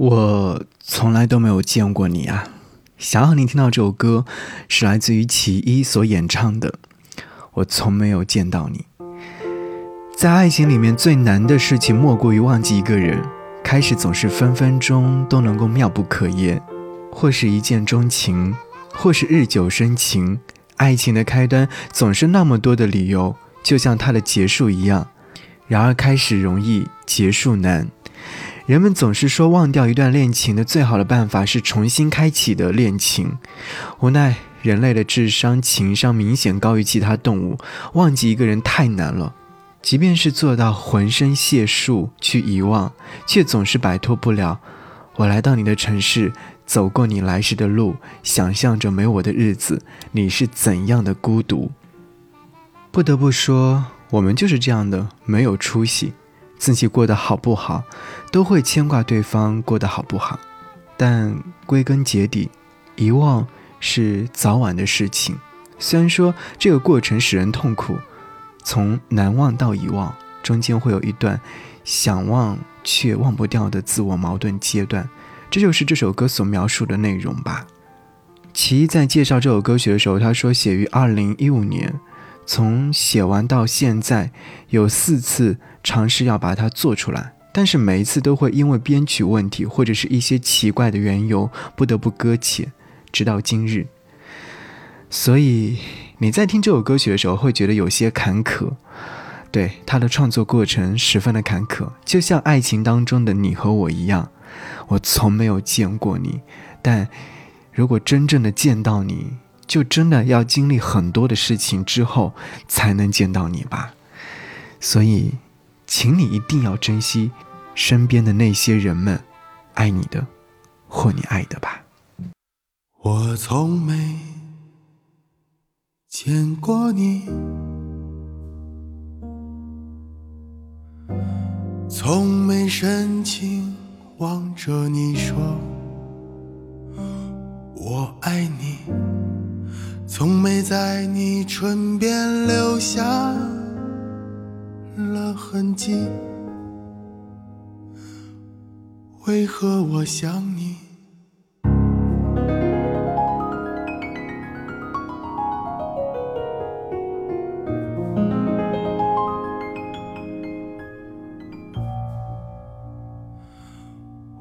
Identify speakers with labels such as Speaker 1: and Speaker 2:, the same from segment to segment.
Speaker 1: 我从来都没有见过你啊！想要你听到这首歌，是来自于其一所演唱的。我从没有见到你。在爱情里面最难的事情，莫过于忘记一个人。开始总是分分钟都能够妙不可言，或是一见钟情，或是日久生情。爱情的开端总是那么多的理由，就像它的结束一样。然而开始容易，结束难。人们总是说，忘掉一段恋情的最好的办法是重新开启的恋情。无奈，人类的智商、情商明显高于其他动物，忘记一个人太难了。即便是做到浑身解数去遗忘，却总是摆脱不了。我来到你的城市，走过你来时的路，想象着没我的日子，你是怎样的孤独。不得不说，我们就是这样的，没有出息。自己过得好不好，都会牵挂对方过得好不好，但归根结底，遗忘是早晚的事情。虽然说这个过程使人痛苦，从难忘到遗忘，中间会有一段想忘却忘不掉的自我矛盾阶段，这就是这首歌所描述的内容吧。其一在介绍这首歌曲的时候，他说写于二零一五年。从写完到现在，有四次尝试要把它做出来，但是每一次都会因为编曲问题或者是一些奇怪的缘由，不得不搁浅，直到今日。所以你在听这首歌曲的时候，会觉得有些坎坷。对他的创作过程十分的坎坷，就像爱情当中的你和我一样。我从没有见过你，但如果真正的见到你。就真的要经历很多的事情之后才能见到你吧，所以，请你一定要珍惜身边的那些人们，爱你的或你爱的吧。
Speaker 2: 我从没见过你，从没深情望着你说我爱你。从没在你唇边留下了痕迹，为何我想你？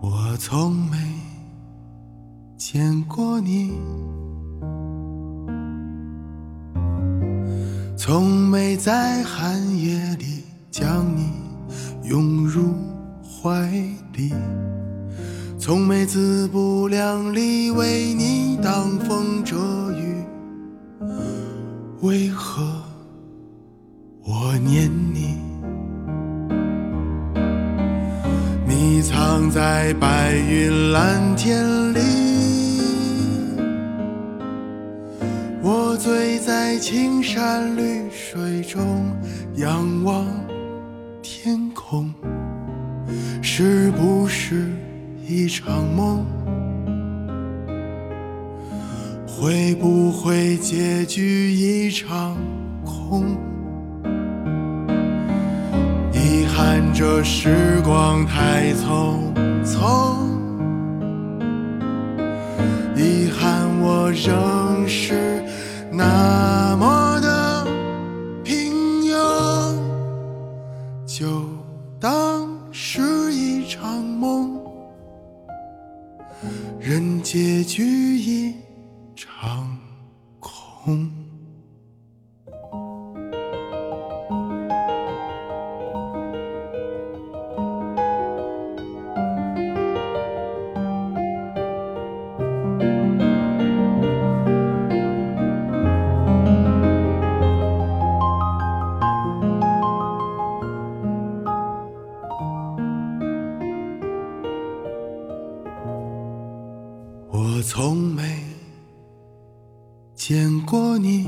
Speaker 2: 我从没见过你。从没在寒夜里将你拥入怀里，从没自不量力为你挡风遮雨。为何我念你？你藏在白云蓝天里。在青山绿水中，仰望天空，是不是一场梦？会不会结局一场空？遗憾这时光太匆匆，遗憾我仍是。那结局一场空。我从没见过你，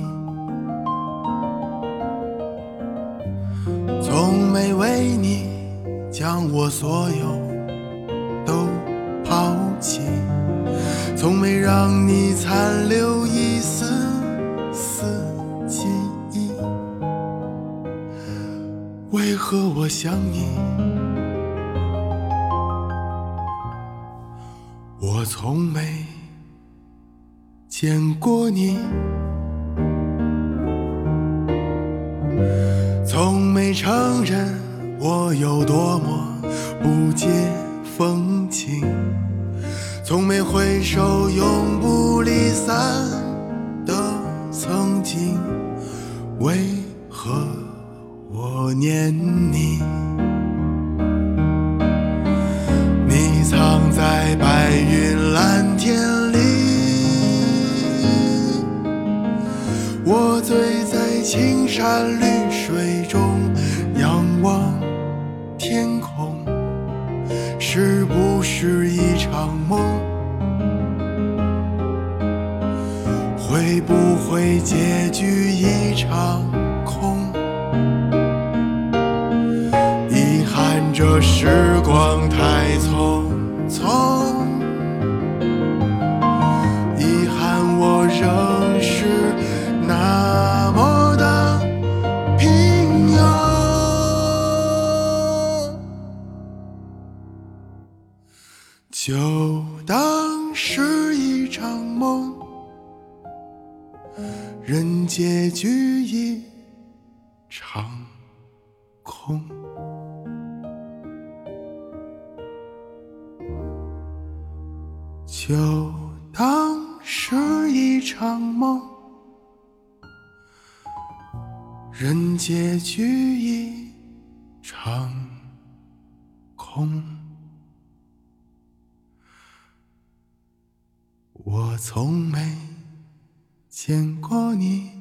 Speaker 2: 从没为你将我所有都抛弃，从没让你残留一丝丝记忆。为何我想你？从没见过你，从没承认我有多么不解风情，从没回首永不离散的曾经，为何我念你？你我醉在青山绿水中，仰望天空，是不是一场梦？会不会结局一场空？遗憾这时光太匆匆，结局一场空。就当是一场梦，任结局一场空。我从没见过你。